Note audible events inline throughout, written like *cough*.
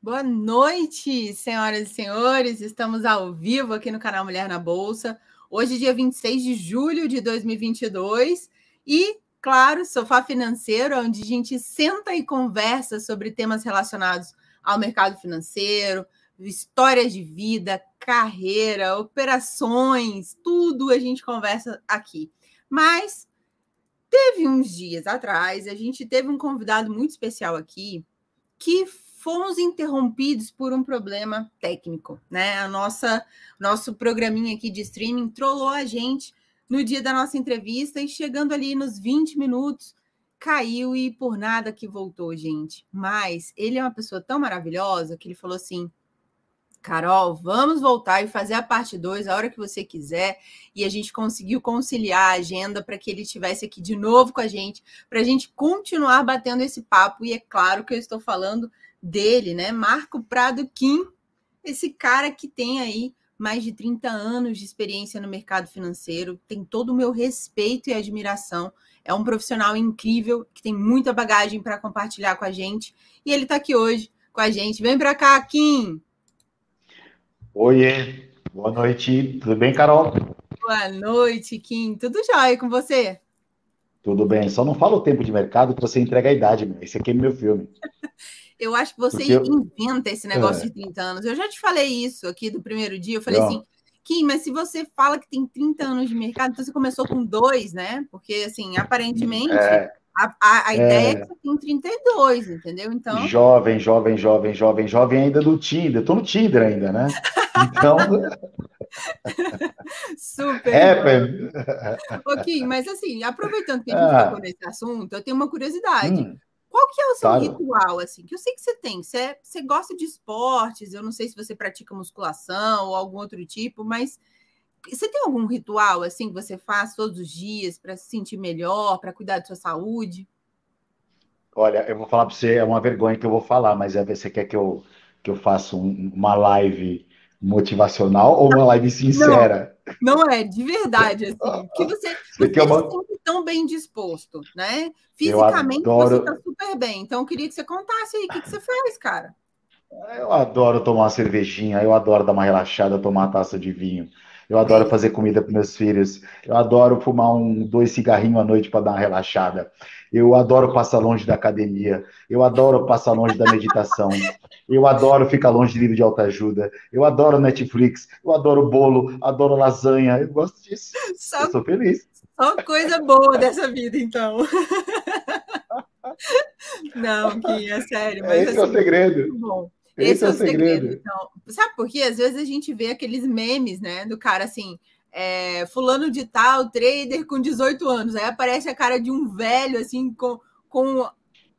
Boa noite, senhoras e senhores. Estamos ao vivo aqui no canal Mulher na Bolsa. Hoje, dia 26 de julho de 2022. E, claro, Sofá Financeiro, onde a gente senta e conversa sobre temas relacionados ao mercado financeiro, histórias de vida, carreira, operações, tudo a gente conversa aqui. Mas teve uns dias atrás, a gente teve um convidado muito especial aqui que fomos interrompidos por um problema técnico, né? A nossa nosso programinha aqui de streaming trollou a gente no dia da nossa entrevista e chegando ali nos 20 minutos caiu e por nada que voltou, gente. Mas ele é uma pessoa tão maravilhosa que ele falou assim: Carol, vamos voltar e fazer a parte 2 a hora que você quiser. E a gente conseguiu conciliar a agenda para que ele estivesse aqui de novo com a gente, para a gente continuar batendo esse papo. E é claro que eu estou falando dele, né? Marco Prado Kim, esse cara que tem aí mais de 30 anos de experiência no mercado financeiro, tem todo o meu respeito e admiração. É um profissional incrível que tem muita bagagem para compartilhar com a gente. E ele está aqui hoje com a gente. Vem para cá, Kim. Oiê, boa noite. Tudo bem, Carol? Boa noite, Kim. Tudo jóia com você? Tudo bem. Só não fala o tempo de mercado que você entrega a idade, meu. Esse aqui é meu filme. *laughs* Eu acho que você eu... inventa esse negócio é. de 30 anos. Eu já te falei isso aqui do primeiro dia. Eu falei Não. assim, Kim, mas se você fala que tem 30 anos de mercado, então você começou com dois, né? Porque, assim, aparentemente, é. A, a, a, ideia é. é que você tem 32, entendeu? Então. Jovem, jovem, jovem, jovem, jovem ainda do Tinder. Tô no Tinder ainda, né? Então. *laughs* Super. É, Ok, mas assim, aproveitando que a gente ah. tocou nesse assunto, eu tenho uma curiosidade. Hum. Qual que é o seu claro. ritual, assim? Que eu sei que você tem. Você, você gosta de esportes, eu não sei se você pratica musculação ou algum outro tipo, mas você tem algum ritual, assim, que você faz todos os dias para se sentir melhor, para cuidar da sua saúde? Olha, eu vou falar para você, é uma vergonha que eu vou falar, mas é você quer que eu, que eu faça um, uma live motivacional ou uma live sincera? Não, não é, de verdade, assim. *laughs* Que você, você, você uma... sempre tão bem disposto, né? Fisicamente adoro... você está super bem. Então, eu queria que você contasse aí o que, que você faz, cara. Eu adoro tomar uma cervejinha, eu adoro dar uma relaxada, tomar uma taça de vinho. Eu adoro fazer comida para meus filhos. Eu adoro fumar um, dois cigarrinhos à noite para dar uma relaxada. Eu adoro passar longe da academia. Eu adoro passar longe da meditação. Eu adoro ficar longe de livro de autoajuda. Eu adoro Netflix. Eu adoro bolo. Adoro lasanha. Eu gosto disso. Só, eu sou feliz. Só coisa boa dessa vida, então. *laughs* Não, que é sério. Mas, Esse assim, é o assim, segredo. Bom. Esse, Esse é, é o segredo. segredo. Então, sabe por quê? Às vezes a gente vê aqueles memes, né, do cara assim, é, fulano de tal, trader com 18 anos. Aí aparece a cara de um velho, assim, com, com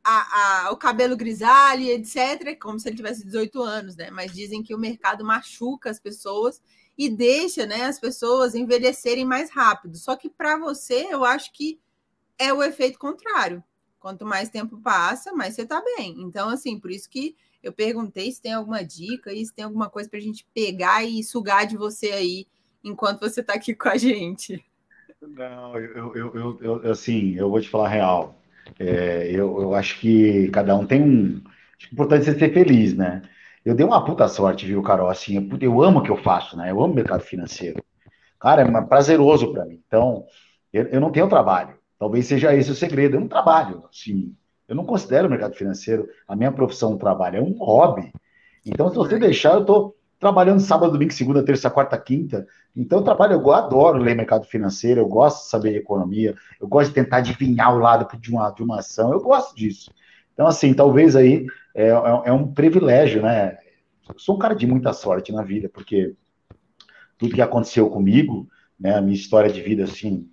a, a, o cabelo grisalho, etc., como se ele tivesse 18 anos, né? Mas dizem que o mercado machuca as pessoas e deixa né, as pessoas envelhecerem mais rápido. Só que para você, eu acho que é o efeito contrário. Quanto mais tempo passa, mais você está bem. Então, assim, por isso que eu perguntei se tem alguma dica e se tem alguma coisa para a gente pegar e sugar de você aí enquanto você está aqui com a gente. Não, eu, eu, eu, eu, assim, eu vou te falar a real. É, eu, eu acho que cada um tem um. Acho que é importante você ser feliz, né? Eu dei uma puta sorte, viu, Carol? Assim, eu, eu amo o que eu faço, né? Eu amo mercado financeiro. Cara, é prazeroso para mim. Então, eu, eu não tenho trabalho. Talvez seja esse o segredo. Eu não trabalho, assim. Eu não considero o mercado financeiro a minha profissão um trabalho, é um hobby. Então, se você deixar, eu tô trabalhando sábado, domingo, segunda, terça, quarta, quinta. Então, eu trabalho, eu adoro ler mercado financeiro, eu gosto de saber economia, eu gosto de tentar adivinhar o lado de uma, de uma ação, eu gosto disso. Então, assim, talvez aí é, é, é um privilégio, né? Eu sou um cara de muita sorte na vida, porque tudo que aconteceu comigo, né, a minha história de vida, assim,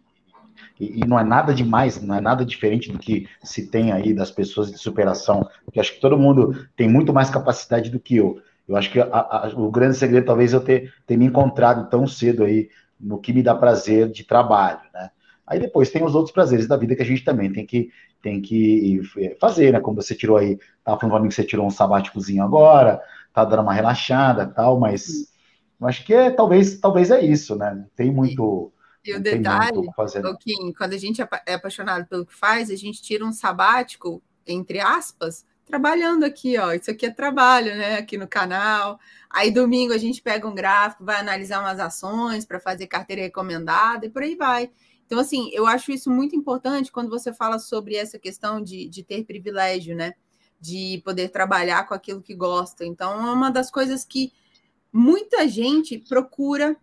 e, e, não é nada demais, não é nada diferente do que se tem aí das pessoas de superação, porque acho que todo mundo tem muito mais capacidade do que eu. Eu acho que a, a, o grande segredo talvez eu ter, ter me encontrado tão cedo aí no que me dá prazer de trabalho, né? Aí depois tem os outros prazeres da vida que a gente também tem que, tem que fazer, né? Como você tirou aí, tava falando pra mim que você tirou um sabáticozinho agora, tá dando uma relaxada tal, mas eu acho que é, talvez, talvez é isso, né? Tem muito. E o detalhe, Kim, quando a gente é, é apaixonado pelo que faz, a gente tira um sabático entre aspas, trabalhando aqui, ó. Isso aqui é trabalho, né? Aqui no canal. Aí domingo a gente pega um gráfico, vai analisar umas ações para fazer carteira recomendada e por aí vai. Então, assim, eu acho isso muito importante quando você fala sobre essa questão de, de ter privilégio, né? De poder trabalhar com aquilo que gosta. Então, é uma das coisas que muita gente procura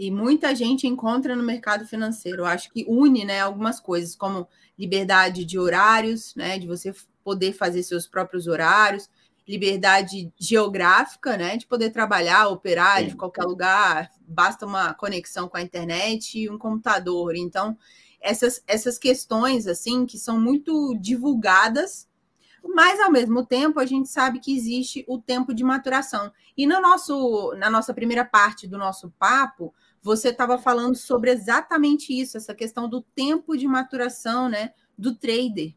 e muita gente encontra no mercado financeiro. Eu acho que une né, algumas coisas, como liberdade de horários, né, de você poder fazer seus próprios horários, liberdade geográfica, né, de poder trabalhar, operar Sim. de qualquer lugar, basta uma conexão com a internet e um computador. Então, essas, essas questões, assim, que são muito divulgadas, mas ao mesmo tempo a gente sabe que existe o tempo de maturação. E no nosso, na nossa primeira parte do nosso papo, você estava falando sobre exatamente isso, essa questão do tempo de maturação, né, do trader.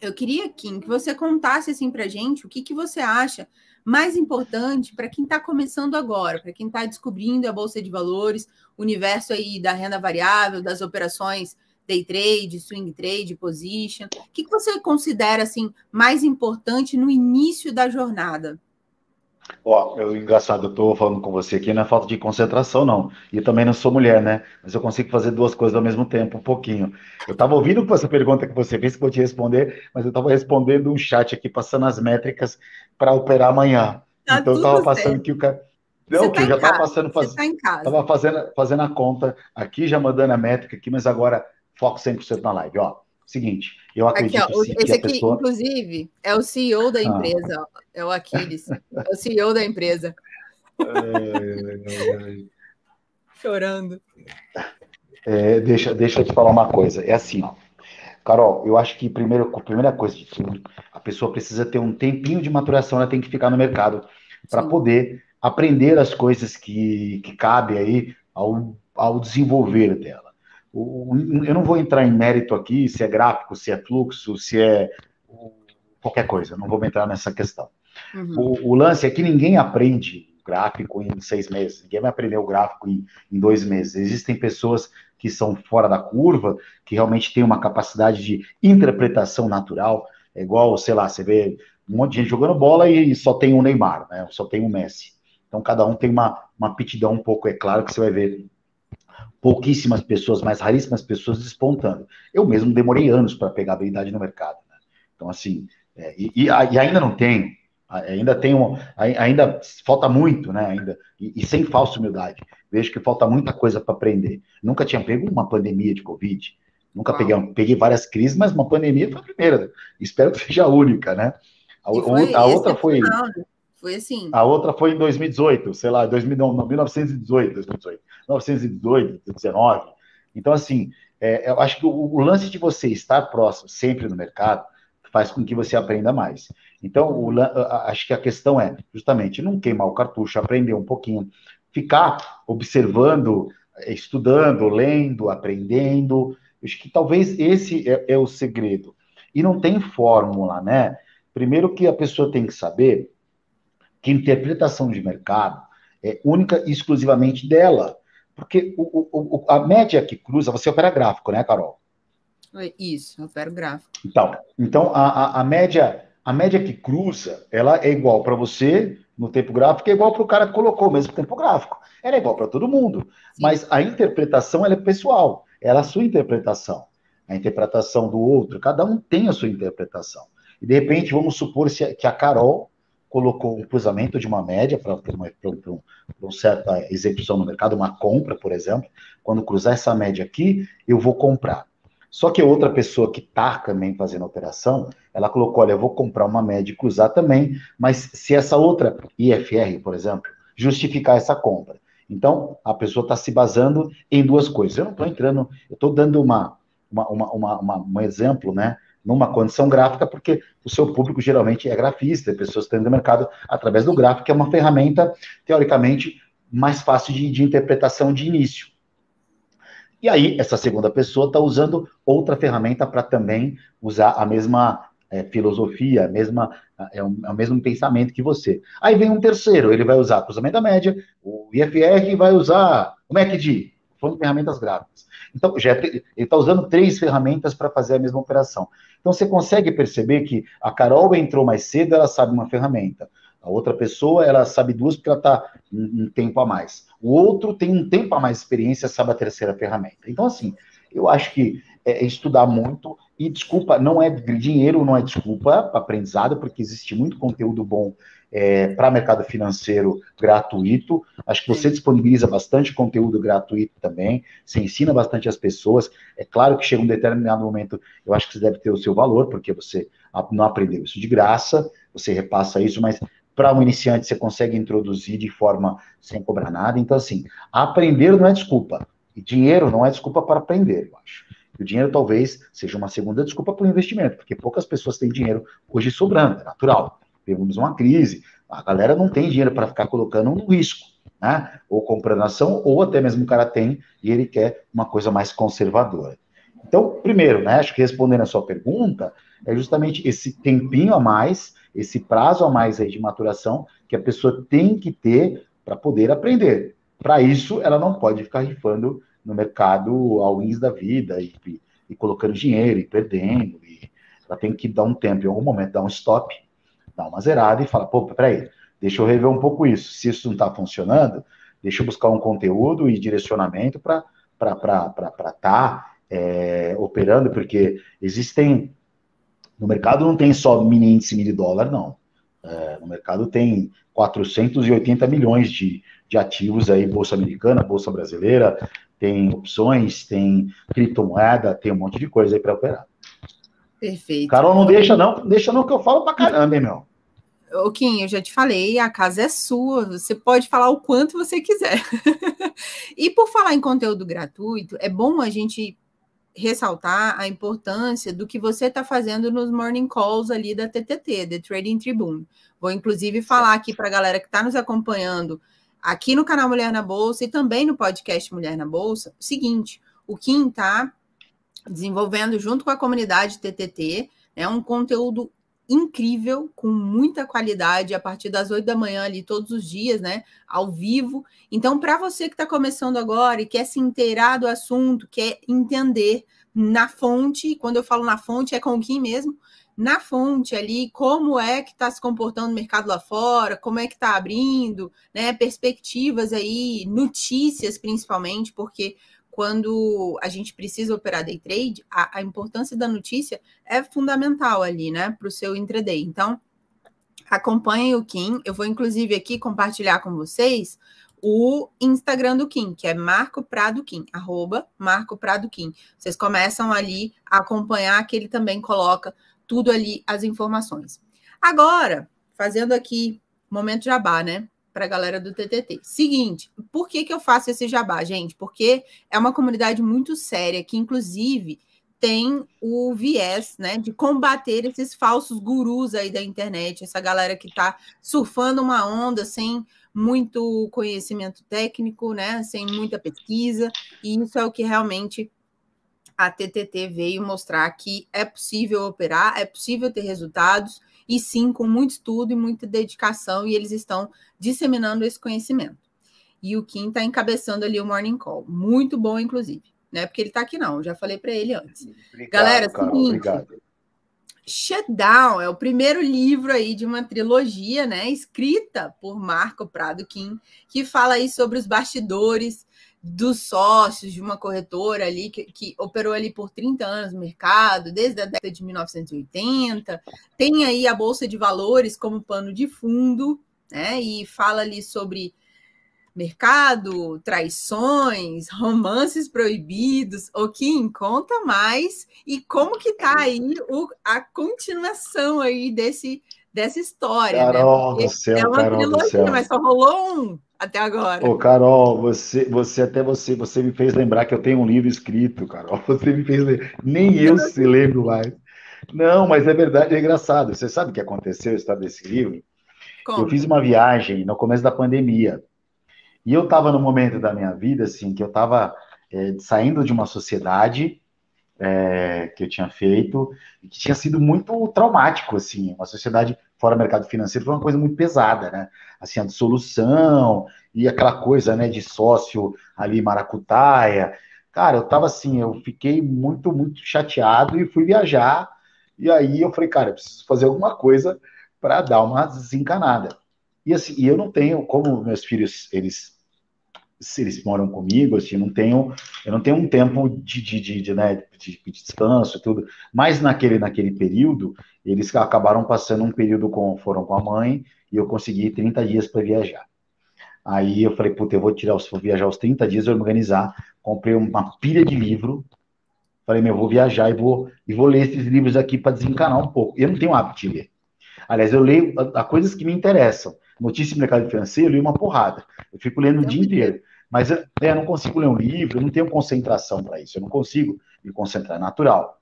Eu queria, Kim, que você contasse assim para gente o que, que você acha mais importante para quem está começando agora, para quem está descobrindo a bolsa de valores, o universo aí da renda variável, das operações day trade, swing trade, position. O que, que você considera assim mais importante no início da jornada? Ó, eu, engraçado, eu tô falando com você aqui, não é falta de concentração, não. E também não sou mulher, né? Mas eu consigo fazer duas coisas ao mesmo tempo, um pouquinho. Eu tava ouvindo essa pergunta que você fez, que eu vou te responder, mas eu tava respondendo um chat aqui, passando as métricas para operar amanhã. Tá então eu tava passando certo. que o cara. Não, que tá eu já tava passando, faz... tá em casa. tava fazendo, fazendo a conta aqui, já mandando a métrica aqui, mas agora foco 100% na live, ó. Seguinte, eu acredito aqui, ó, sim, esse aqui, pessoa... inclusive, é o CEO da ah. empresa, ah. é o Aquiles, é o CEO da empresa. Chorando. É, deixa, deixa eu te falar uma coisa. É assim, ó. Carol, eu acho que primeiro, a primeira coisa de tudo, a pessoa precisa ter um tempinho de maturação, ela tem que ficar no mercado para poder aprender as coisas que, que cabe aí ao, ao desenvolver dela eu não vou entrar em mérito aqui se é gráfico, se é fluxo, se é qualquer coisa, não vou entrar nessa questão. Uhum. O, o, lance é que ninguém aprende gráfico em seis meses, ninguém vai aprender o gráfico em, em dois meses. Existem pessoas que são fora da curva, que realmente têm uma capacidade de interpretação natural, é igual, sei lá, você vê um monte de gente jogando bola e só tem o Neymar, né? Só tem o Messi. Então cada um tem uma, uma aptidão um pouco, é claro que você vai ver pouquíssimas pessoas, mais raríssimas pessoas despontando. Eu mesmo demorei anos para pegar habilidade no mercado. Né? Então, assim, é, e, e, ainda não tenho, ainda tenho, ainda falta muito, né? Ainda, e, e sem falsa humildade. Vejo que falta muita coisa para aprender. Nunca tinha pego uma pandemia de Covid, nunca peguei, peguei várias crises, mas uma pandemia foi a primeira. Espero que seja a única, né? A, a outra foi. Né? Foi assim. A outra foi em 2018, sei lá, 2000, não, 1918, 2018, 1918, 19. Então, assim, é, eu acho que o, o, lance de você estar próximo, sempre no mercado, faz com que você aprenda mais. Então, o, acho que a questão é, justamente, não queimar o cartucho, aprender um pouquinho, ficar observando, estudando, lendo, aprendendo. Acho que talvez esse é, é o segredo. E não tem fórmula, né? Primeiro que a pessoa tem que saber que interpretação de mercado é única e exclusivamente dela. Porque o, o, a média que cruza, você opera gráfico, né, Carol? Isso, opero gráfico. Então, então a, a, a média a média que cruza, ela é igual para você no tempo gráfico, é igual para o cara que colocou o mesmo tempo gráfico. Ela é igual para todo mundo. Sim. Mas a interpretação ela é pessoal. Ela é a sua interpretação. A interpretação do outro, cada um tem a sua interpretação. E de repente, vamos supor que a Carol colocou um cruzamento de uma média para uma, uma, uma certa execução no mercado, uma compra, por exemplo. Quando cruzar essa média aqui, eu vou comprar. Só que outra pessoa que está também fazendo operação, ela colocou, olha, eu vou comprar uma média e cruzar também, mas se essa outra IFR, por exemplo, justificar essa compra. Então, a pessoa está se basando em duas coisas. Eu não estou entrando, eu estou dando uma, uma, uma, uma, um exemplo, né? Numa condição gráfica, porque o seu público geralmente é grafista, pessoas que estão no mercado através do gráfico, que é uma ferramenta, teoricamente, mais fácil de, de interpretação de início. E aí, essa segunda pessoa está usando outra ferramenta para também usar a mesma é, filosofia, a mesma, é, o, é o mesmo pensamento que você. Aí vem um terceiro, ele vai usar cruzamento da média, o IFR vai usar o MACD, falando de ferramentas gráficas. Então, já é ele está usando três ferramentas para fazer a mesma operação. Então, você consegue perceber que a Carol entrou mais cedo, ela sabe uma ferramenta. A outra pessoa, ela sabe duas porque ela está um tempo a mais. O outro tem um tempo a mais de experiência, sabe a terceira ferramenta. Então, assim, eu acho que é, é estudar muito. E desculpa, não é dinheiro, não é desculpa para aprendizado, porque existe muito conteúdo bom é, para mercado financeiro gratuito. Acho que você disponibiliza bastante conteúdo gratuito também, você ensina bastante as pessoas. É claro que chega um determinado momento, eu acho que você deve ter o seu valor, porque você não aprendeu isso de graça, você repassa isso, mas para um iniciante você consegue introduzir de forma sem cobrar nada. Então, assim, aprender não é desculpa. E dinheiro não é desculpa para aprender, eu acho. E o dinheiro talvez seja uma segunda desculpa para o investimento, porque poucas pessoas têm dinheiro hoje sobrando, é natural. Temos uma crise, a galera não tem dinheiro para ficar colocando no risco, né? Ou comprando ação, ou até mesmo o cara tem e ele quer uma coisa mais conservadora. Então, primeiro, né, acho que respondendo a sua pergunta, é justamente esse tempinho a mais, esse prazo a mais aí de maturação que a pessoa tem que ter para poder aprender. Para isso, ela não pode ficar rifando no mercado all-ins da vida e, e, e, colocando dinheiro e perdendo. E ela tem que dar um tempo, em algum momento, dar um stop, dar uma zerada e falar: pô, peraí, deixa eu rever um pouco isso. Se isso não está funcionando, deixa eu buscar um conteúdo e direcionamento para estar tá, é, operando, porque existem. No mercado não tem só mini índice mini dólar, não. É, no mercado tem 480 milhões de, de ativos aí, Bolsa Americana, Bolsa Brasileira, tem opções, tem criptomoeda, tem um monte de coisa aí para operar. Perfeito. Carol, não deixa não, deixa não que eu falo para caramba, hein, meu. Ô, Kim, eu já te falei, a casa é sua, você pode falar o quanto você quiser. *laughs* e por falar em conteúdo gratuito, é bom a gente ressaltar a importância do que você está fazendo nos morning calls ali da TTT, The Trading Tribune. Vou inclusive falar aqui para a galera que está nos acompanhando aqui no canal Mulher na Bolsa e também no podcast Mulher na Bolsa, o seguinte, o Kim está desenvolvendo junto com a comunidade TTT, né, um conteúdo incrível, com muita qualidade, a partir das 8 da manhã ali todos os dias, né? Ao vivo. Então, para você que está começando agora e quer se inteirar do assunto, quer entender na fonte, quando eu falo na fonte, é com Kim mesmo, na fonte ali, como é que está se comportando o mercado lá fora, como é que está abrindo, né? Perspectivas aí, notícias principalmente, porque quando a gente precisa operar day trade, a, a importância da notícia é fundamental ali, né, para o seu intraday. Então, acompanhem o Kim. Eu vou, inclusive, aqui compartilhar com vocês o Instagram do Kim, que é Marco Prado Kim, arroba Marco Prado Kim. Vocês começam ali a acompanhar que ele também coloca tudo ali, as informações. Agora, fazendo aqui, momento jabá, né? Para a galera do TTT. Seguinte, por que, que eu faço esse jabá, gente? Porque é uma comunidade muito séria, que inclusive tem o viés, né, de combater esses falsos gurus aí da internet, essa galera que está surfando uma onda sem muito conhecimento técnico, né, sem muita pesquisa, e isso é o que realmente a TTT veio mostrar que é possível operar, é possível ter resultados, e sim com muito estudo e muita dedicação, e eles estão disseminando esse conhecimento. E o Kim está encabeçando ali o Morning Call. Muito bom, inclusive. Né? Porque ele está aqui, não. Já falei para ele antes. Obrigado, Galera, Carol, seguinte. Obrigado. Shutdown é o primeiro livro aí de uma trilogia, né, escrita por Marco Prado Kim, que fala aí sobre os bastidores dos sócios de uma corretora ali que, que, operou ali por 30 anos no mercado, desde a década de 1980. Tem aí a Bolsa de Valores como pano de fundo, né? E fala ali sobre mercado, traições, *laughs* romances proibidos, o que conta mais e como que tá aí o, a continuação aí desse dessa história, né? Carol né? do céu, é uma Carol trilogia, mas só rolou um até agora. Ô, Carol, você, você até você, você me fez lembrar que eu tenho um livro escrito, Carol. *laughs* Você me fez lembrar. Nem eu se lembro mais. Não, mas é verdade, é engraçado. Você sabe o que aconteceu, a história desse livro? Como? Eu fiz uma viagem no começo da pandemia. E eu estava no momento da minha vida, assim, que eu estava é, saindo de uma sociedade é, que eu tinha feito, e que tinha sido muito traumático, assim, uma sociedade fora do mercado financeiro foi uma coisa muito pesada, né? Assim, a dissolução e aquela coisa, né, de sócio ali maracutaia. Cara, eu tava assim, eu fiquei muito, muito chateado e fui viajar. E aí eu falei, cara, eu preciso fazer alguma coisa para dar uma desencanada. E assim, eu não tenho, como meus filhos, eles se eles moram comigo, assim, não tenho, eu não tenho um tempo de, de, de, de, né, de, de descanso e tudo, mas naquele, naquele período, eles acabaram passando um período com, foram com a mãe, e eu consegui 30 dias para viajar. Aí eu falei, puta, eu vou tirar, vou viajar os 30 dias, vou organizar, comprei uma pilha de livro, falei, meu, eu vou viajar e vou, e vou ler esses livros aqui para desencanar um pouco. Eu não tenho hábito de ler. Aliás, eu leio a, a coisas que me interessam. Notícia do mercado financeiro, eu li uma porrada. Eu fico lendo o dia inteiro. Mas eu, eu não consigo ler um livro, eu não tenho concentração para isso. Eu não consigo me concentrar. É natural.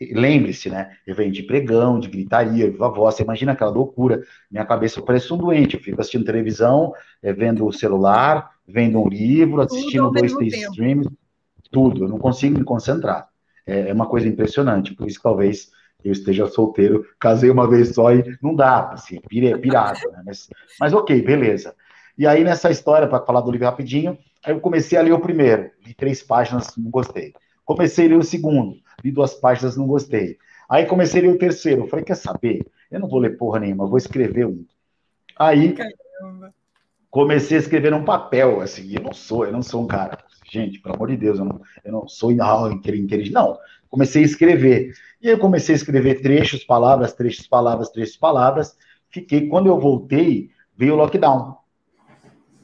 Lembre-se, né? Eu venho de pregão, de gritaria, viva voz. Você imagina aquela loucura. Minha cabeça parece um doente. Eu fico assistindo televisão, é, vendo o celular, vendo um livro, assistindo dois, três streams, tudo. Eu não consigo me concentrar. É, é uma coisa impressionante. Por isso, talvez eu esteja solteiro, casei uma vez só e não dá, assim, pire, pirado, né? mas, mas ok, beleza. E aí, nessa história, para falar do livro rapidinho, aí eu comecei a ler o primeiro, li três páginas, não gostei. Comecei a ler o segundo, li duas páginas, não gostei. Aí comecei a ler o terceiro, falei, quer saber? Eu não vou ler porra nenhuma, vou escrever um. Aí, Caramba. comecei a escrever num papel, assim, eu não sou, eu não sou um cara, gente, pelo amor de Deus, eu não, eu não sou inteligente, não comecei a escrever. E aí eu comecei a escrever trechos, palavras, trechos, palavras, trechos, palavras. Fiquei, quando eu voltei, veio o lockdown.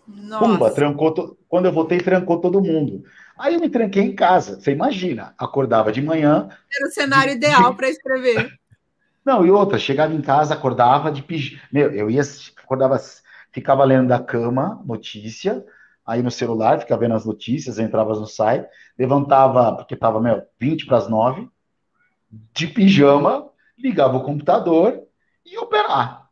Nossa. Pumba, trancou to... quando eu voltei, trancou todo mundo. Aí eu me tranquei em casa. Você imagina, acordava de manhã. Era o cenário de... ideal para escrever. Não, e outra, chegava em casa, acordava de pijama. Meu, eu ia, acordava, ficava lendo da cama, notícia, aí no celular, ficava vendo as notícias, entrava no site, levantava, porque estava, meu, 20 para as 9, de pijama, ligava o computador e operar.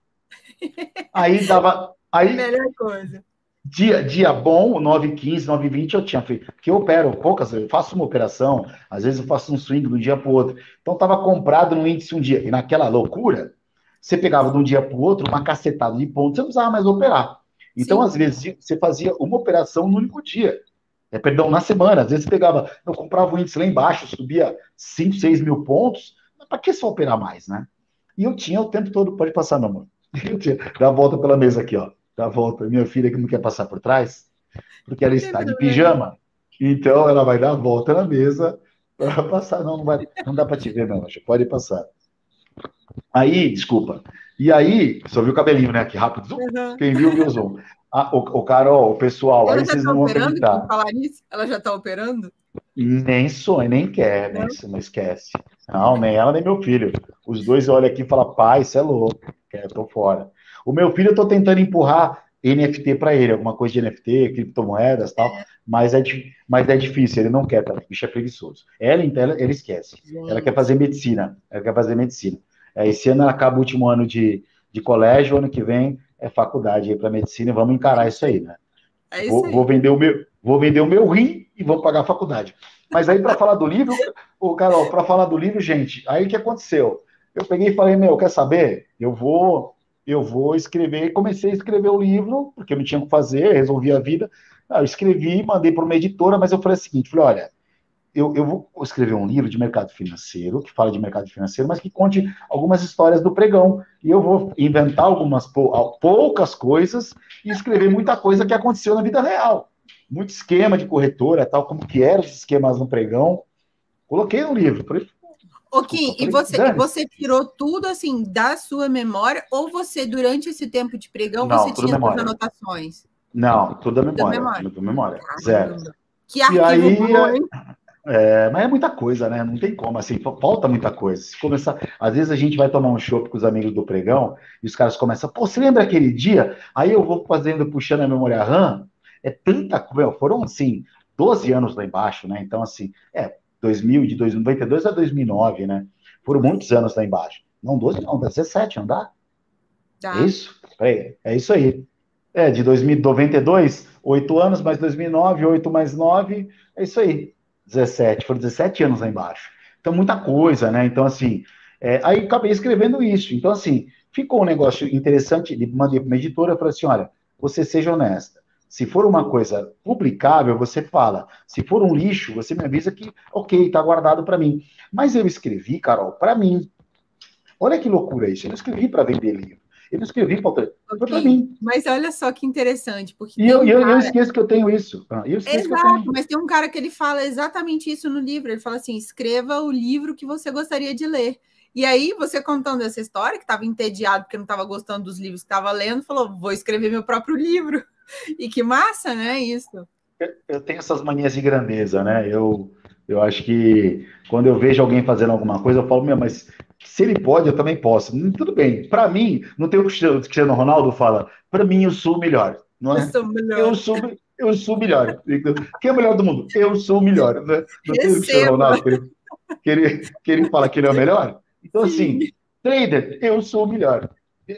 *laughs* Aí dava. Aí, Melhor coisa. Dia, dia bom, 9h15, 9h20 eu tinha feito. Porque eu opero poucas eu faço uma operação, às vezes eu faço um swing de um dia para o outro. Então estava comprado no índice um dia. E naquela loucura, você pegava de um dia para o outro uma cacetada de pontos, você não precisava mais operar. Então, Sim. às vezes, você fazia uma operação no único dia. É, perdão, na semana. Às vezes você pegava, eu comprava o índice lá embaixo, subia 5, 6 mil pontos. Para que só operar mais, né? E eu tinha o tempo todo, pode passar, meu amor. *laughs* Dá a volta pela mesa aqui, ó. Dá a volta. Minha filha que não quer passar por trás, porque ela está de pijama. Então ela vai dar a volta na mesa para passar. Não, não, vai, não dá para te ver, não, pode passar. Aí, desculpa. E aí, só viu o cabelinho, né? Aqui rápido. Uhum. Quem viu, viu zoom. Ah, o, o Carol, o pessoal, ela aí vocês tá não vão acreditar. Falar nisso? Ela já está operando? Nem sonha, nem quer, né? Você não esquece. Não, nem ela, nem meu filho. Os dois olham aqui e falam, pai, isso é louco. Eu tô fora. O meu filho, eu tô tentando empurrar NFT para ele, alguma coisa de NFT, criptomoedas tal, é. mas, é, mas é difícil, ele não quer, tá? o bicho é preguiçoso. Ela, então, ela, ela esquece. Ela quer fazer medicina, ela quer fazer medicina. É, esse ano acaba o último ano de, de colégio, ano que vem é faculdade para medicina e vamos encarar isso aí, né? É isso vou, aí. vou, vender o meu, vou vender o meu rim e vamos pagar a faculdade. Mas aí para *laughs* falar do livro, o Carol, para falar do livro, gente, aí o que aconteceu? Eu peguei e falei, meu, quer saber? Eu vou, eu vou escrever, comecei a escrever o livro, porque eu não tinha o que fazer, resolvi a vida. Ah, eu escrevi, mandei para uma editora, mas eu falei o seguinte, falei, olha, eu, eu, vou escrever um livro de mercado financeiro, que fala de mercado financeiro, mas que conte algumas histórias do pregão. E eu vou inventar algumas poucas coisas e escrever muita coisa que aconteceu na vida real. Muito esquema de corretora, tal, como que eram os esquemas no pregão. Coloquei no livro. Falei, Ô, Kim, e você, você tirou tudo assim da sua memória, ou você, durante esse tempo de pregão, Não, você tinha memória. anotações? Não, tudo da memória. Tudo da memória. Tudo memória. Zero. Que arquivo e aí? É, mas é muita coisa, né? Não tem como, assim, falta muita coisa. Se começar, às vezes a gente vai tomar um chopp com os amigos do pregão e os caras começam, pô, você lembra aquele dia? Aí eu vou fazendo, puxando a memória RAM, é tanta coisa, foram assim, 12 anos lá embaixo, né? Então, assim, é, 2000, de 1992 a 2009, né? Foram muitos anos lá embaixo. Não, 12 não, 17, não dá? Tá. É isso? É, é isso aí. É, de 2092, 8 anos, mais 2009, 8 mais 9, é isso aí. 17, foram 17 anos lá embaixo. Então, muita coisa, né? Então, assim, é, aí acabei escrevendo isso. Então, assim, ficou um negócio interessante, mandei para uma editora, falei assim, olha, você seja honesta. Se for uma coisa publicável, você fala. Se for um lixo, você me avisa que, ok, está guardado para mim. Mas eu escrevi, Carol, para mim. Olha que loucura isso. Eu escrevi para vender livro. Eu não escrevi para okay. para mim. Mas olha só que interessante. Porque e eu, um eu, cara... eu, esqueço que eu tenho isso. Ah, eu Exato, eu tenho. mas tem um cara que ele fala exatamente isso no livro. Ele fala assim: escreva o livro que você gostaria de ler. E aí, você contando essa história, que estava entediado porque não estava gostando dos livros que estava lendo, falou: vou escrever meu próprio livro. *laughs* E que massa, né? Isso. Eu, eu tenho essas manias de grandeza, né? Eu, eu acho que quando eu vejo alguém fazendo alguma coisa, eu falo, meu, mas se ele pode, eu também posso. Hum, tudo bem. Para mim, não tem o que o Cristiano Ronaldo fala, para mim eu sou o melhor. Não é? Eu sou melhor. Eu sou, eu sou o melhor. *laughs* Quem é o melhor do mundo? Eu sou o melhor. Né? Não tem o Cristiano Ronaldo que ele, que, ele, que ele fala que ele é o melhor? Então, assim, trader, eu sou o melhor.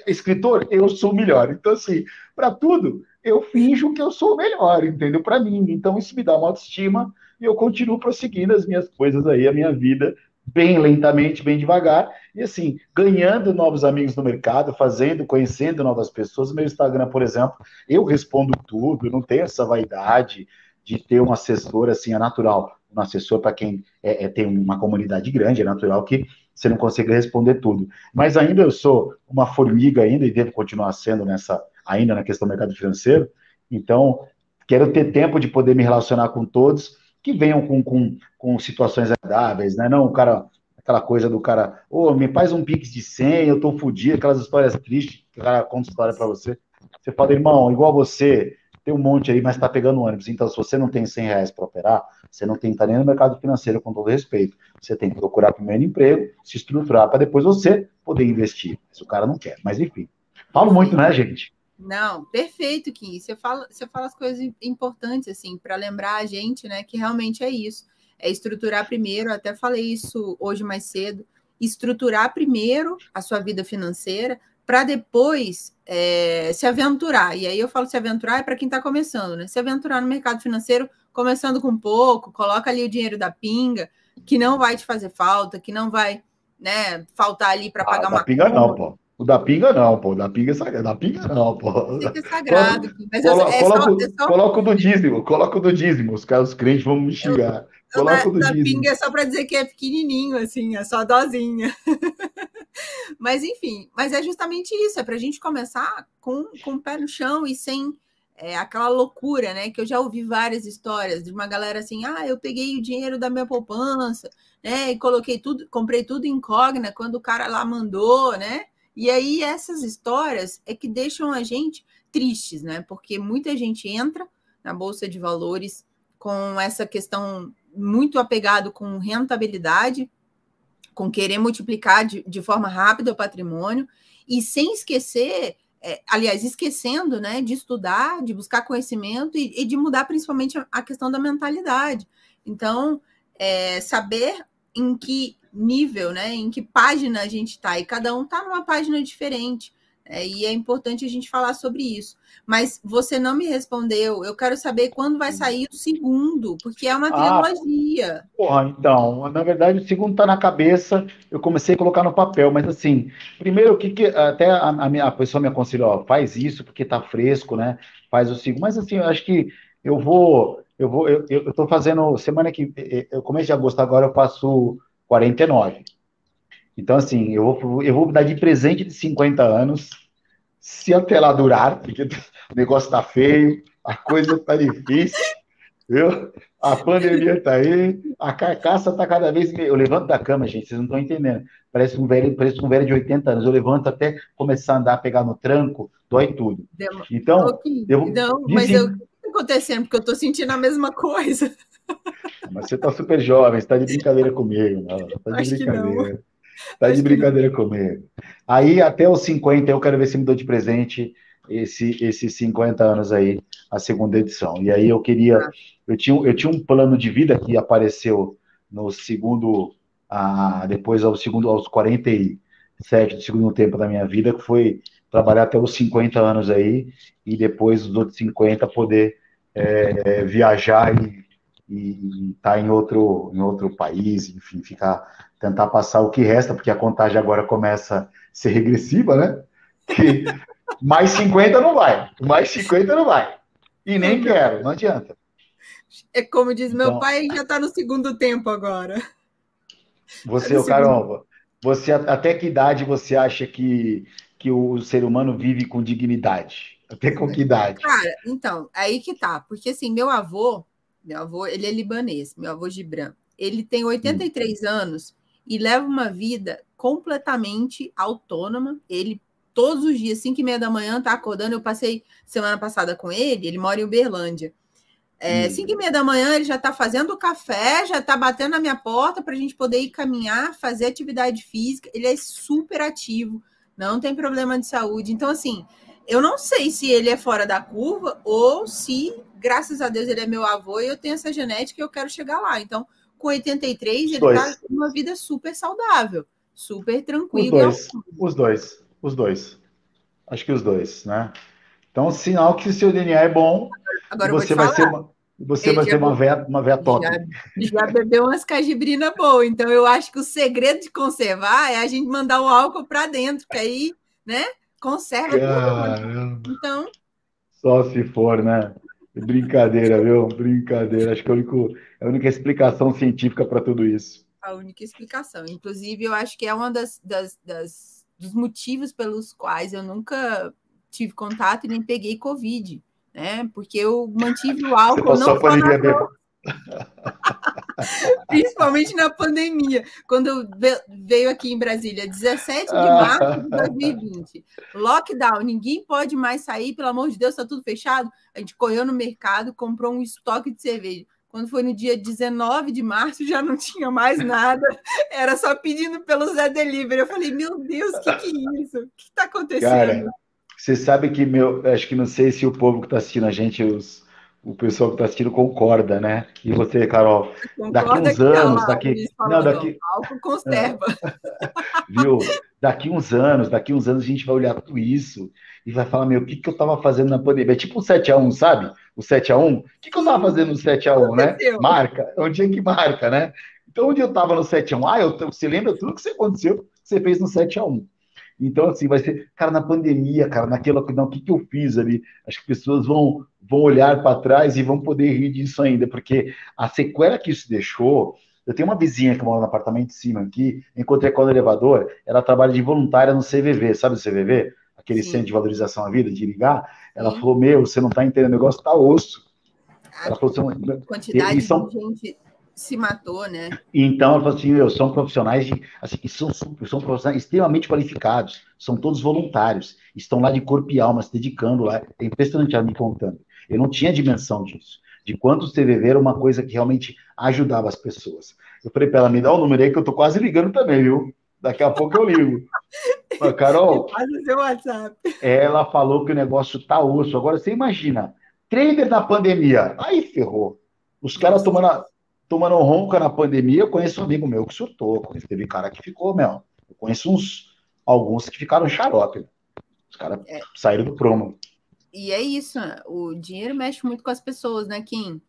Escritor, eu sou o melhor. Então, assim, para tudo, eu finjo que eu sou o melhor, entendeu? Para mim. Então, isso me dá uma autoestima e eu continuo prosseguindo as minhas coisas aí, a minha vida, bem lentamente, bem devagar, e assim, ganhando novos amigos no mercado, fazendo, conhecendo novas pessoas. Meu Instagram, por exemplo, eu respondo tudo, não tenho essa vaidade de ter um assessor, assim, é natural. Um assessor, para quem é, é, tem uma comunidade grande, é natural que você não consiga responder tudo. Mas ainda eu sou uma formiga ainda, e devo continuar sendo nessa, ainda na questão do mercado financeiro, então quero ter tempo de poder me relacionar com todos, que venham com, com, com situações agradáveis, né? Não o cara, aquela coisa do cara, ô, oh, me faz um pix de 100, eu tô fudido, aquelas histórias tristes, que o cara conta história para você. Você fala, irmão, igual você, tem um monte aí, mas tá pegando ônibus. Então, se você não tem 100 reais para operar, você não tem que estar nem no mercado financeiro, com todo respeito. Você tem que procurar primeiro emprego, se estruturar para depois você poder investir. Se o cara não quer. Mas, enfim. Falo muito, né, gente? Não, perfeito, Kim. Você fala, você fala as coisas importantes, assim, para lembrar a gente, né, que realmente é isso. É estruturar primeiro, até falei isso hoje mais cedo, estruturar primeiro a sua vida financeira para depois é, se aventurar. E aí eu falo se aventurar é para quem está começando, né? Se aventurar no mercado financeiro, começando com pouco, coloca ali o dinheiro da pinga, que não vai te fazer falta, que não vai né, faltar ali para pagar ah, uma. Pinga conta. não, pô. O da pinga não, pô. O da pinga é sagrado. Da pinga não, pô. *laughs* É sagrado. Mas coloca, é coloca, só, é só... coloca o do dízimo, coloca o do dízimo. Os caras, os crentes vão me xingar. Coloca o do da dízimo. pinga é só para dizer que é pequenininho, assim, é só dozinha. *laughs* mas, enfim, mas é justamente isso. É para a gente começar com, com o pé no chão e sem é, aquela loucura, né? Que eu já ouvi várias histórias de uma galera assim, ah, eu peguei o dinheiro da minha poupança, né? E coloquei tudo, comprei tudo incógnita quando o cara lá mandou, né? E aí essas histórias é que deixam a gente tristes, né? Porque muita gente entra na bolsa de valores com essa questão muito apegado com rentabilidade, com querer multiplicar de, de forma rápida o patrimônio e sem esquecer, é, aliás, esquecendo, né, de estudar, de buscar conhecimento e, e de mudar principalmente a, questão da mentalidade. Então, é, saber em que nível, né? Em que página a gente está. E cada um está numa página diferente. É, e é importante a gente falar sobre isso. Mas você não me respondeu. Eu quero saber quando vai sair o segundo, porque é uma ah, trilogia. Porra, então, na verdade, o segundo está na cabeça. Eu comecei a colocar no papel, mas assim, primeiro o que, que até a, a, minha, a pessoa me aconselhou, ó, faz isso porque está fresco, né? Faz o segundo. Mas assim, eu acho que eu vou, eu vou, eu, eu tô fazendo semana que, eu começo de agosto agora eu faço 49. Então, assim, eu vou, eu vou dar de presente de 50 anos, se até lá durar, porque o negócio tá feio, a coisa tá difícil, viu? A pandemia tá aí, a carcaça tá cada vez. Eu levanto da cama, gente, vocês não estão entendendo. Parece um velho, parece um velho de 80 anos. Eu levanto até começar a andar, pegar no tranco, dói tudo. Então, eu, não, mas eu, o que está acontecendo? Porque eu estou sentindo a mesma coisa. Mas você está super jovem, está de brincadeira comigo. Não, tá de brincadeira. Está de brincadeira comigo. Aí, até os 50, eu quero ver se me dou de presente esse, esses 50 anos aí, a segunda edição. E aí eu queria. Ah. Eu tinha, eu tinha um plano de vida que apareceu no segundo. Ah, depois ao segundo, aos 47 do segundo tempo da minha vida, que foi trabalhar até os 50 anos aí, e depois os outros 50 poder é, viajar e e estar tá em outro, em outro país, enfim, ficar, tentar passar o que resta, porque a contagem agora começa a ser regressiva, né? Que *laughs* mais 50 não vai, mais 50 não vai. E nem quero, não adianta. É como diz então, meu pai, já está no segundo tempo agora. Você, tá Carol, você até que idade você acha que, que o ser humano vive com dignidade? Até com que idade? Cara, então, aí que tá. Porque assim, meu avô, meu avô, ele é libanês, meu avô Gibran. Ele tem 83 hum. anos e leva uma vida completamente autônoma. Ele, todos os dias, 5 e meia da manhã, tá acordando. Eu passei semana passada com ele, ele mora em Uberlândia. É, hum. Cinco e meia da manhã ele já está fazendo o café, já está batendo na minha porta para a gente poder ir caminhar, fazer atividade física. Ele é super ativo, não tem problema de saúde. Então, assim, eu não sei se ele é fora da curva ou se, graças a Deus, ele é meu avô e eu tenho essa genética e eu quero chegar lá. Então, com 83, ele está uma vida super saudável, super tranquila. Os dois, os dois, os dois. Acho que os dois, né? Então, sinal que seu DNA é bom, Agora você vai ser uma, você vai ser uma véia, uma véia top. Já, já bebeu umas cajibrina boa, então eu acho que o segredo de conservar é a gente mandar o álcool para dentro, que aí, né, conserva Caramba. Então, só se for, né? Brincadeira, viu? Brincadeira. Acho que é a, único, é a única explicação científica para tudo isso. A única explicação. Inclusive, eu acho que é uma das, das, das dos motivos pelos quais eu nunca tive contato e nem peguei Covid, né? Porque eu mantive o álcool não só na... *laughs* Principalmente na pandemia, quando veio aqui em Brasília, 17 de março de 2020. Lockdown, ninguém pode mais sair, pelo amor de Deus, está tudo fechado. A gente correu no mercado, comprou um estoque de cerveja. Quando foi no dia 19 de março, já não tinha mais nada. Era só pedindo pelo Zé Delivery. Eu falei, meu Deus, o que, que é isso? O que está acontecendo? Cara, você sabe que meu, acho que não sei se o povo que está assistindo a gente, os, o pessoal que está assistindo concorda, né? E você, Carol, daqui uns anos, lá, daqui, não, daqui, álcool conserva. *laughs* Viu? Daqui uns anos, daqui uns anos a gente vai olhar tudo isso e vai falar, meu, o que, que eu estava fazendo na pandemia? É tipo o 7 a 1, sabe? O 7 a 1. O que, que eu estava fazendo no 7 a 1, né? Marca, é um dia que marca, né? Então, onde eu estava no 7 a 1, ah, eu, você lembra tudo que aconteceu, que você fez no 7 a 1. Então, assim, vai ser, cara, na pandemia, cara, naquela, não, o que, que eu fiz ali? Acho que pessoas vão, vão olhar para trás e vão poder rir disso ainda, porque a sequela que isso deixou. Eu tenho uma vizinha que mora no apartamento de cima aqui, encontrei com o elevador, ela trabalha de voluntária no CVV, sabe o CVV? Aquele Sim. centro de valorização à vida, de ligar. Ela Sim. falou: Meu, você não está entendendo, o negócio está osso. Ela falou: quantidade são... de gente se matou, né? Então, ela falou assim, eu, são profissionais de, assim, são, são profissionais extremamente qualificados, são todos voluntários, estão lá de corpo e alma, se dedicando lá, é impressionante ela me contando. Eu não tinha dimensão disso, de quanto CVV era uma coisa que realmente ajudava as pessoas. Eu falei para ela, me dá o um número aí que eu tô quase ligando também, viu? Daqui a pouco eu ligo. *laughs* Mas, Carol, seu WhatsApp. ela falou que o negócio tá osso. Agora, você imagina, trader na pandemia, aí ferrou. Os caras tomando tomando ronca na pandemia, eu conheço um amigo meu que surtou. Teve cara que ficou, meu. Eu conheço uns, alguns que ficaram xarope. Os caras é. saíram do promo. E é isso, o dinheiro mexe muito com as pessoas, né, Kim?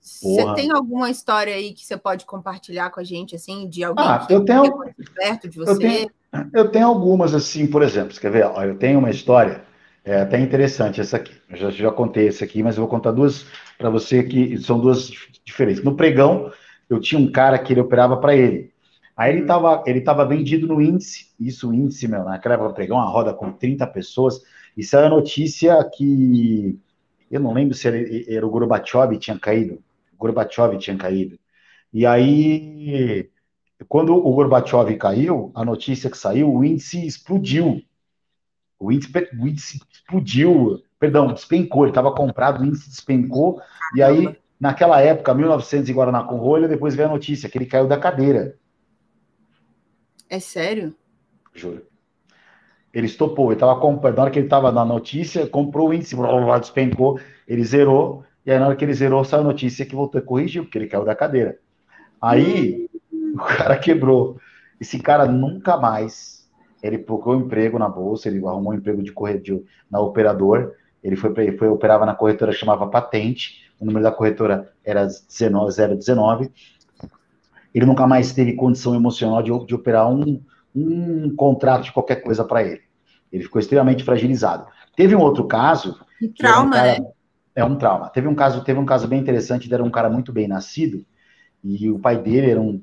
Você tem alguma história aí que você pode compartilhar com a gente, assim, de alguém ah, que eu tenho, perto de você? Eu tenho, eu tenho, algumas, assim, por exemplo, você quer ver? Eu tenho uma história é até interessante essa aqui. Eu já, já contei essa aqui, mas eu vou contar duas para você que são duas diferentes. No pregão, eu tinha um cara que ele operava para ele. Aí ele estava ele tava vendido no índice, isso índice, meu, naquela época do pregão, uma roda com 30 pessoas, e saiu a notícia que, eu não lembro se era, era o Gorbachev tinha caído, o Gorbachev tinha caído. E aí, quando o Gorbachev caiu, a notícia que saiu, o índice explodiu. O índice, o índice explodiu, perdão, despencou, ele estava comprado, o índice despencou, e aí Naquela época, 1900 em Guaraná com rolha, depois veio a notícia que ele caiu da cadeira. É sério? Juro. Ele estopou, ele estava comprando. Na hora que ele estava na notícia, comprou o índice, despencou, ele zerou, e aí na hora que ele zerou, saiu a notícia que voltou a corrigir, porque ele caiu da cadeira. Aí o cara quebrou. Esse cara nunca mais. Ele procurou emprego na bolsa, ele arrumou um emprego de corretor na operador. Ele foi, foi operava na corretora chamava Patente o número da corretora era 19, 019. Ele nunca mais teve condição emocional de, de operar um, um contrato de qualquer coisa para ele. Ele ficou extremamente fragilizado. Teve um outro caso. Que trauma, um cara, né? É um trauma. Teve um caso, teve um caso bem interessante, era um cara muito bem nascido, e o pai dele era um,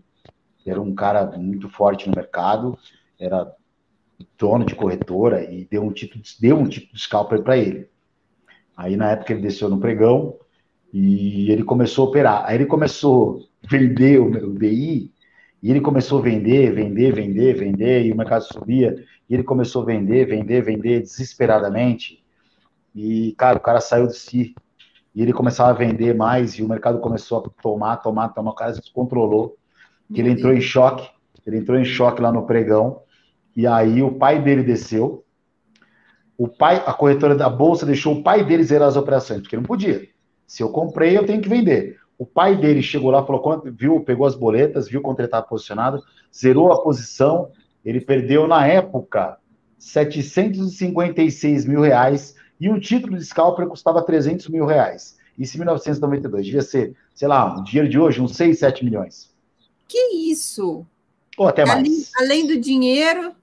era um cara muito forte no mercado, era dono de corretora e deu um título, deu um título de scalper para ele. Aí na época ele desceu no pregão e ele começou a operar. Aí ele começou a vender o, o DI e ele começou a vender, vender, vender, vender e o mercado subia e ele começou a vender, vender, vender desesperadamente. E cara, o cara saiu de si e ele começava a vender mais e o mercado começou a tomar, tomar, tomar. O cara se descontrolou. Ele entrou em choque. Ele entrou em choque lá no pregão. E aí o pai dele desceu. O pai, a corretora da bolsa deixou o pai dele zerar as operações, porque não podia. Se eu comprei, eu tenho que vender. O pai dele chegou lá, falou, viu, pegou as boletas, viu quanto ele estava posicionado, zerou a posição. Ele perdeu na época 756 mil reais e um título de scalper custava 300 mil reais. Isso em 1992. Devia ser, sei lá, o dinheiro de hoje, uns 6, 7 milhões. Que isso? Ou até mais. Além, além do dinheiro,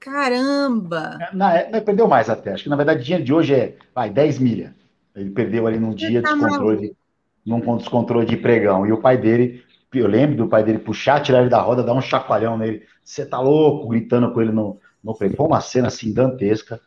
caramba! É, na, é, perdeu mais até. Acho que, na verdade, o dinheiro de hoje é, vai, 10 milha. Ele perdeu ali num dia tá descontrole, num descontrole de pregão. E o pai dele, eu lembro do pai dele puxar, tirar ele da roda, dar um chacoalhão nele. Você tá louco? Gritando com ele no, no pregão. Foi uma cena assim dantesca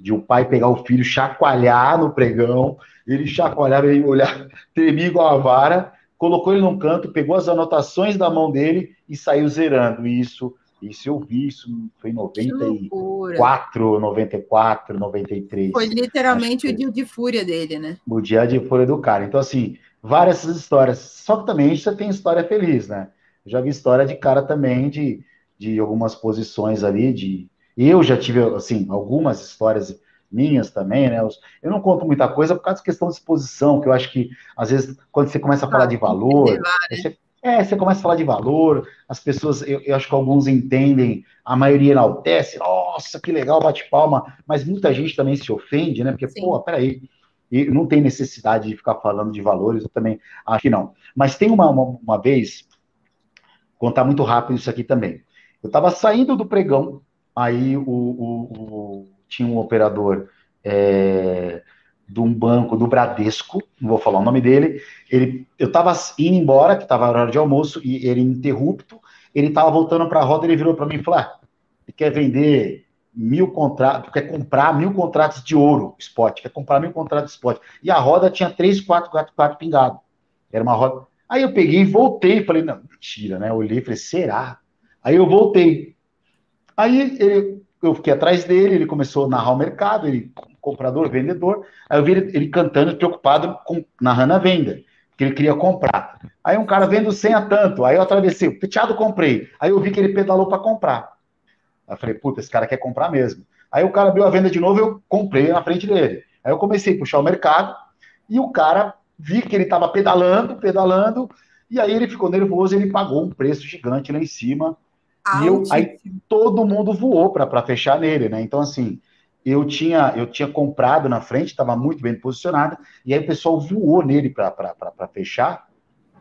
de o um pai pegar o filho, chacoalhar no pregão, ele chacoalhava, ele olhar, *laughs* tremia igual a vara, colocou ele num canto, pegou as anotações da mão dele e saiu zerando. Isso, isso eu vi, isso foi em 94, 94, 93. Foi literalmente o dia de fúria dele, né? O dia de fúria do cara. Então, assim, várias histórias. Só que também você tem história feliz, né? Eu já vi história de cara também de, de algumas posições ali, de eu já tive, assim, algumas histórias minhas também, né? Eu não conto muita coisa por causa da questão de exposição, que eu acho que, às vezes, quando você começa a falar de valor, né? você, é, você começa a falar de valor, as pessoas, eu, eu acho que alguns entendem, a maioria enaltece, nossa, que legal, bate palma, mas muita gente também se ofende, né? Porque, Sim. pô, peraí, e não tem necessidade de ficar falando de valores, eu também acho que não. Mas tem uma, uma, uma vez, contar muito rápido isso aqui também. Eu estava saindo do pregão, Aí o, o, o tinha um operador é, de um banco do Bradesco, não vou falar o nome dele. Ele, eu estava indo embora, que estava hora de almoço, e ele interrupto. Ele estava voltando para a roda, ele virou para mim e falou: ah, ele quer vender mil contratos, quer comprar mil contratos de ouro, spot, quer comprar mil contratos de spot. E a roda tinha três, quatro, quatro, quatro pingado. Era uma roda. Aí eu peguei voltei, falei, não, mentira, né? Eu olhei e falei, será? Aí eu voltei. Aí ele, eu fiquei atrás dele, ele começou a narrar o mercado, ele comprador, vendedor. Aí eu vi ele, ele cantando, preocupado com narrando a venda, que ele queria comprar. Aí um cara vendo 100 a tanto, aí eu atravessei, o peteado comprei. Aí eu vi que ele pedalou para comprar. Aí eu falei, puta, esse cara quer comprar mesmo. Aí o cara abriu a venda de novo, eu comprei na frente dele. Aí eu comecei a puxar o mercado e o cara vi que ele estava pedalando, pedalando, e aí ele ficou nervoso, ele pagou um preço gigante lá em cima. E eu, aí todo mundo voou para fechar nele, né? Então, assim, eu tinha, eu tinha comprado na frente, estava muito bem posicionado, e aí o pessoal voou nele para fechar,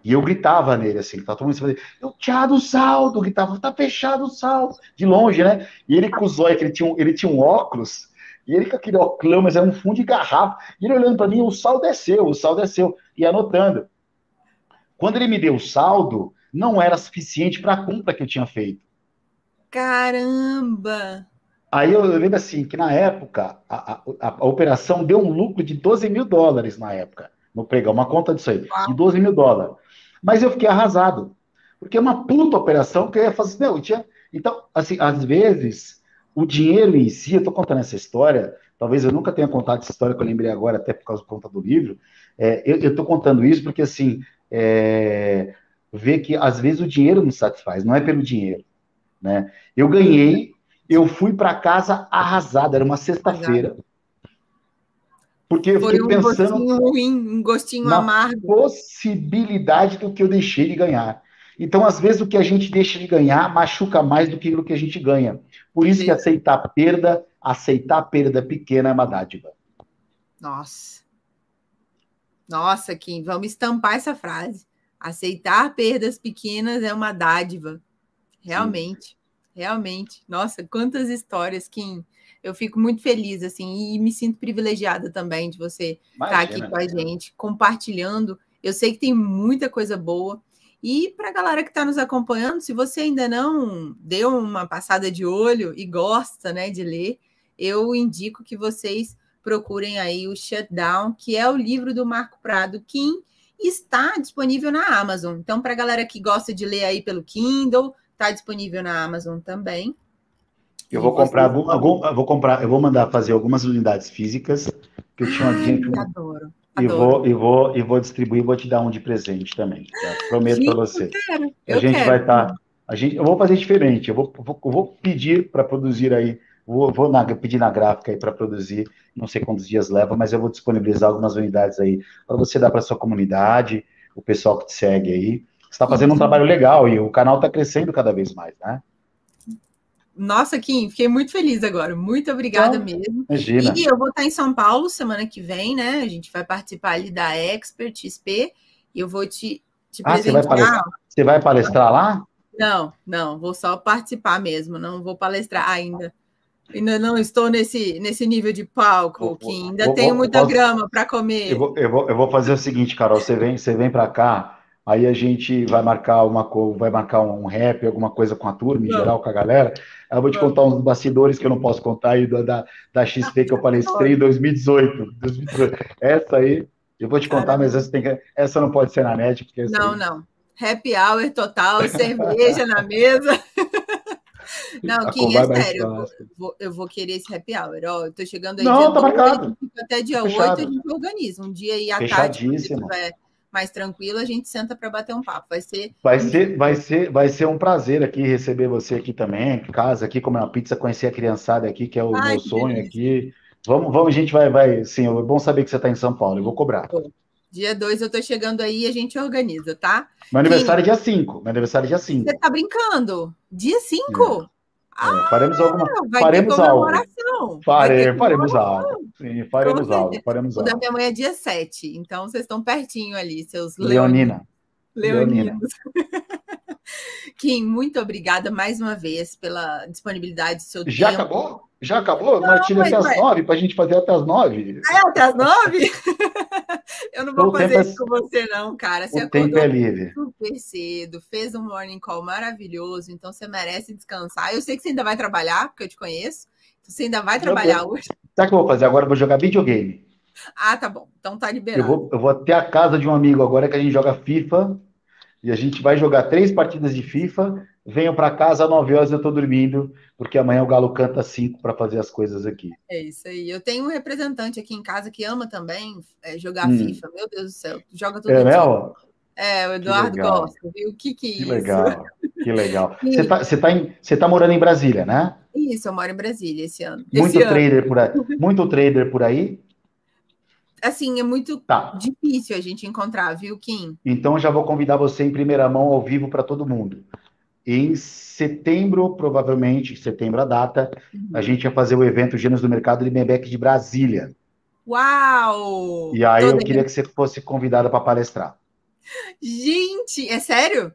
e eu gritava nele, assim, tá todo mundo falando, eu tinha o saldo, gritava, tá fechado o saldo, de longe, né? E ele com os olhos, que ele tinha, um, ele tinha um óculos, e ele com aquele óculos, mas era um fundo de garrafa, e ele olhando para mim, o saldo desceu, o saldo desceu, e anotando. Quando ele me deu o saldo, não era suficiente para a compra que eu tinha feito. Caramba! Aí eu lembro assim, que na época, a, a, a, operação deu um lucro de 12 mil dólares na época, no pregão, uma conta disso aí, de 12 mil dólares. Mas eu fiquei arrasado, porque é uma puta operação que eu ia fazer, não, tinha... Então, assim, às vezes, o dinheiro em si, eu tô contando essa história, talvez eu nunca tenha contado essa história que eu lembrei agora, até por causa da conta do livro, é, eu, eu tô contando isso porque, assim, é, ver que às vezes o dinheiro não satisfaz, não é pelo dinheiro, né? Eu ganhei, eu fui para casa arrasado, era uma sexta-feira. Porque eu fiquei um pensando gostinho ruim, um gostinho na amargo. possibilidade do que eu deixei de ganhar. Então, às vezes, o que a gente deixa de ganhar machuca mais do que o que a gente ganha. Por isso Sim. que aceitar perda, aceitar perda pequena é uma dádiva. Nossa. Nossa, Kim, vamos estampar essa frase. Aceitar perdas pequenas é uma dádiva. Realmente. Sim. Realmente. Nossa, quantas histórias, Kim. Eu fico muito feliz, assim, e me sinto privilegiada também de você estar aqui com a gente, compartilhando. Eu sei que tem muita coisa boa. E para a galera que está nos acompanhando, se você ainda não deu uma passada de olho e gosta né, de ler, eu indico que vocês procurem aí o Shutdown, que é o livro do Marco Prado Kim, está disponível na Amazon. Então, para a galera que gosta de ler aí pelo Kindle, está disponível na Amazon também. Eu vou comprar algum, algum, eu vou comprar, eu vou mandar fazer algumas unidades físicas que eu tinha Ai, adoro. E vou, e, vou, e vou distribuir, vou te dar um de presente também. Tá? Prometo para você. Eu quero, a gente quero. vai estar. Tá, a gente, eu vou fazer diferente. Eu vou, vou, vou pedir para produzir aí. Vou, vou na, pedir na gráfica aí para produzir. Não sei quantos dias leva, mas eu vou disponibilizar algumas unidades aí para você dar para sua comunidade, o pessoal que te segue aí. Você está fazendo um trabalho legal e o canal está crescendo cada vez mais, né? Nossa, Kim, fiquei muito feliz agora. Muito obrigada Não, mesmo. Imagina. E eu vou estar em São Paulo semana que vem, né? A gente vai participar ali da Expert XP e eu vou te, te ah, Você vai, palestrar, você vai palestrar lá? Não, não, vou só participar mesmo, não vou palestrar ainda. Ainda não estou nesse, nesse nível de palco, Kim. Ainda vou, tenho muita posso, grama para comer. Eu vou, eu, vou, eu vou fazer o seguinte, Carol, você vem, você vem para cá aí a gente vai marcar uma vai marcar um rap, alguma coisa com a turma, em geral, com a galera. Eu vou te contar uns bastidores que eu não posso contar aí da, da XP que eu palestrei em 2018. 2018. Essa aí, eu vou te contar, mas essa, tem que, essa não pode ser na net. Porque não, aí... não. Happy hour total, cerveja na mesa. *laughs* Não, Kim, é sério, eu vou, eu vou, querer esse happy hour. Ó, eu tô chegando aí não, tá 2, marcado. até dia Fechado. 8 a gente organiza. Um dia aí à tarde, quando tiver mais tranquilo, a gente senta para bater um papo. Vai ser. Vai ser, vai ser, vai ser um prazer aqui receber você aqui também, casa aqui, comer uma pizza, conhecer a criançada aqui, que é o Ai, meu sonho beleza. aqui. Vamos, vamos, a gente vai, vai. Sim, é bom saber que você está em São Paulo, eu vou cobrar. Dia 2 eu estou chegando aí e a gente organiza, tá? Meu aniversário é dia 5. Meu aniversário é dia 5. Você tá brincando? Dia 5? É. Ah, faremos alguma. Vai faremos ter comemoração. Fare, faremos algo. Sim, faremos algo. Faremos o algo. da minha mãe é dia 7, então vocês estão pertinho ali, seus Leonina. Leoninos. *laughs* Kim, muito obrigada mais uma vez pela disponibilidade do seu Já tempo. acabou? Já acabou? Não, Nós tínhamos até as nove para a gente fazer até as nove. É, até as nove? *laughs* Eu não vou o fazer isso é... com você, não, cara. Você o tempo é livre. super cedo, fez um morning call maravilhoso, então você merece descansar. Eu sei que você ainda vai trabalhar, porque eu te conheço. Você ainda vai trabalhar hoje. Sabe o que eu vou fazer agora? Eu vou jogar videogame. Ah, tá bom. Então tá liberado. Eu vou, eu vou até a casa de um amigo agora que a gente joga FIFA. E a gente vai jogar três partidas de FIFA. Venham para casa às 9 horas eu estou dormindo, porque amanhã o Galo canta 5 para fazer as coisas aqui. É isso aí. Eu tenho um representante aqui em casa que ama também é, jogar hum. FIFA. Meu Deus do céu, joga todo é. Né, é, o Eduardo gosta, viu? O que que é isso? Que legal, que legal. *laughs* Você tá em, você tá morando em Brasília, né? Isso, eu moro em Brasília esse ano. Muito esse trader ano. por aí. Muito trader por aí? Assim, é muito tá. difícil a gente encontrar, viu, Kim? Então já vou convidar você em primeira mão ao vivo para todo mundo. Em setembro, provavelmente, setembro a data, uhum. a gente vai fazer o evento Gêneros do Mercado Limebeck de Brasília. Uau! E aí eu queria que você fosse convidada para palestrar. Gente, é sério?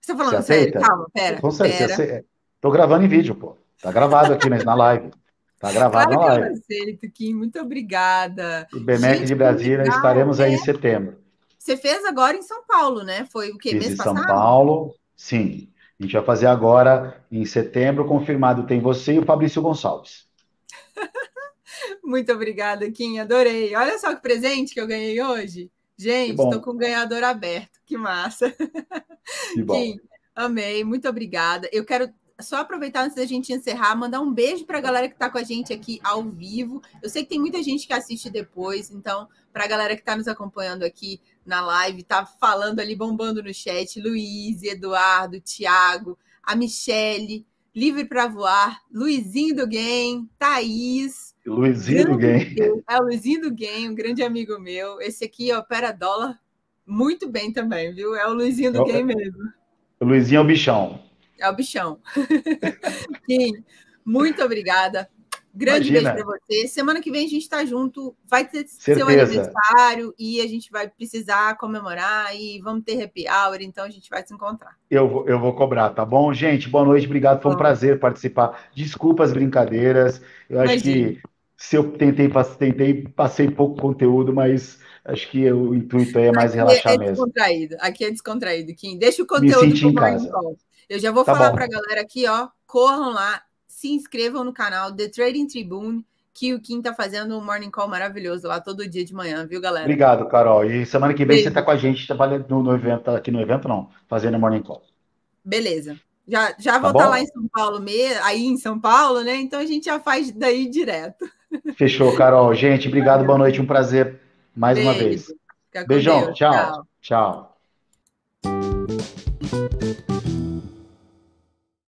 Você tá falando você sério? Calma, pera. Com certeza. Pera. Tô gravando em vídeo, pô. Tá gravado aqui na live. Tá *laughs* gravado claro na live. Aceito, Kim. Muito obrigada. O BMEC de Brasília, legal, estaremos aí em né? setembro. Você fez agora em São Paulo, né? Foi o que Fiz mês em São Paulo, sim. A gente vai fazer agora em setembro, confirmado tem você e o Fabrício Gonçalves. *laughs* Muito obrigada, Kim. Adorei. Olha só que presente que eu ganhei hoje. Gente, estou com o ganhador aberto. Que massa. Que bom. *laughs* Kim, amei. Muito obrigada. Eu quero só aproveitar antes da gente encerrar, mandar um beijo para a galera que está com a gente aqui ao vivo. Eu sei que tem muita gente que assiste depois, então, para a galera que está nos acompanhando aqui na live, tá falando ali, bombando no chat, Luiz, Eduardo, Tiago, a Michele, Livre para Voar, Luizinho do Game, Thaís. Luizinho do Game. É o Luizinho do Game, um grande amigo meu. Esse aqui opera dólar muito bem também, viu? É o Luizinho do é, Game mesmo. O Luizinho é o bichão. É o bichão. *laughs* Sim, muito obrigada. Grande Imagina. beijo para você. Semana que vem a gente está junto. Vai ter Certeza. seu aniversário e a gente vai precisar comemorar e vamos ter happy hour, então a gente vai se encontrar. Eu vou, eu vou cobrar, tá bom? Gente, boa noite, obrigado. Foi um prazer participar. Desculpa as brincadeiras. Eu acho Imagina. que se eu tentei, tentei, passei pouco conteúdo, mas acho que o intuito aí é mais aqui é relaxar é mesmo. Descontraído. Aqui é descontraído, Kim. Deixa o conteúdo Me em casa. Eu já vou tá falar para a galera aqui, ó. Corram lá, se inscrevam no canal The Trading Tribune, que o Kim tá fazendo um morning call maravilhoso lá todo dia de manhã, viu, galera? Obrigado, Carol. E semana que vem Beijo. você tá com a gente trabalhando no, no evento, aqui no evento não, fazendo morning call. Beleza. Já, já tá vou estar tá lá em São Paulo, mesmo, aí em São Paulo, né? Então a gente já faz daí direto. Fechou, Carol. Gente, obrigado, boa noite, um prazer mais Beijo. uma vez. Beijão, tchau. tchau. tchau.